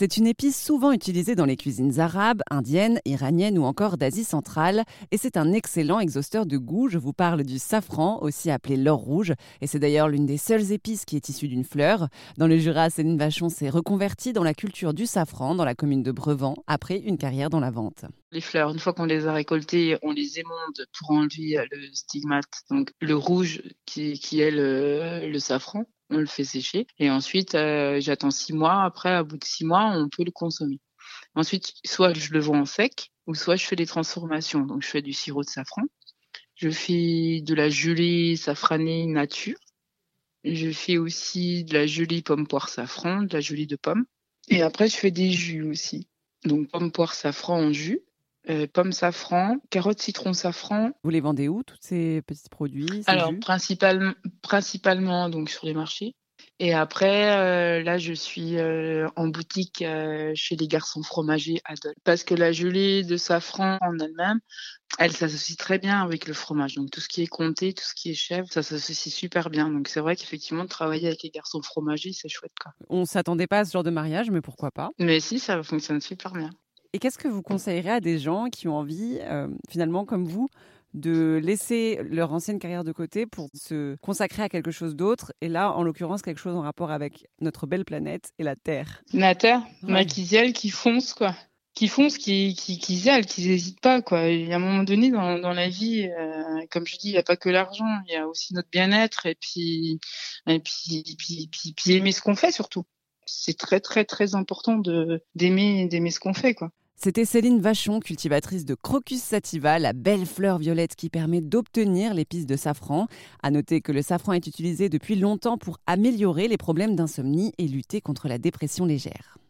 C'est une épice souvent utilisée dans les cuisines arabes, indiennes, iraniennes ou encore d'Asie centrale et c'est un excellent exhausteur de goût. Je vous parle du safran, aussi appelé l'or rouge et c'est d'ailleurs l'une des seules épices qui est issue d'une fleur. Dans le Jura, Céline Vachon s'est reconvertie dans la culture du safran dans la commune de Brevant après une carrière dans la vente. Les fleurs, une fois qu'on les a récoltées, on les émonde pour enlever le stigmate, donc le rouge qui, est le safran on le fait sécher. Et ensuite, euh, j'attends six mois. Après, à bout de six mois, on peut le consommer. Ensuite, soit je le vends en sec, ou soit je fais des transformations. Donc, je fais du sirop de safran. Je fais de la gelée safranée nature. Je fais aussi de la gelée pomme poire safran, de la gelée de pomme. Et après, je fais des jus aussi. Donc, pomme poire safran en jus. Euh, pommes safran, carottes citron safran. Vous les vendez où tous ces petits produits Alors principalement, principalement donc sur les marchés. Et après, euh, là, je suis euh, en boutique chez les garçons fromagers Adol. Parce que la gelée de safran en elle-même, elle s'associe très bien avec le fromage. Donc tout ce qui est comté, tout ce qui est chèvre, ça s'associe super bien. Donc c'est vrai qu'effectivement, travailler avec les garçons fromagers, c'est chouette. Quoi. On s'attendait pas à ce genre de mariage, mais pourquoi pas? Mais si, ça fonctionne super bien. Et qu'est-ce que vous conseillerez à des gens qui ont envie, euh, finalement, comme vous, de laisser leur ancienne carrière de côté pour se consacrer à quelque chose d'autre, et là, en l'occurrence, quelque chose en rapport avec notre belle planète et la Terre? La Terre, ouais. qui fonce, quoi. Qui fonce, qui, qui, qui zèle, qui n'hésite pas, quoi. Il y a un moment donné dans, dans la vie, euh, comme je dis, il n'y a pas que l'argent, il y a aussi notre bien-être, et puis, et puis, puis, puis, puis aimer ce qu'on fait surtout c'est très très très important de d'aimer d'aimer ce qu'on fait quoi. C'était Céline Vachon, cultivatrice de Crocus sativa, la belle fleur violette qui permet d'obtenir l'épice de safran. À noter que le safran est utilisé depuis longtemps pour améliorer les problèmes d'insomnie et lutter contre la dépression légère.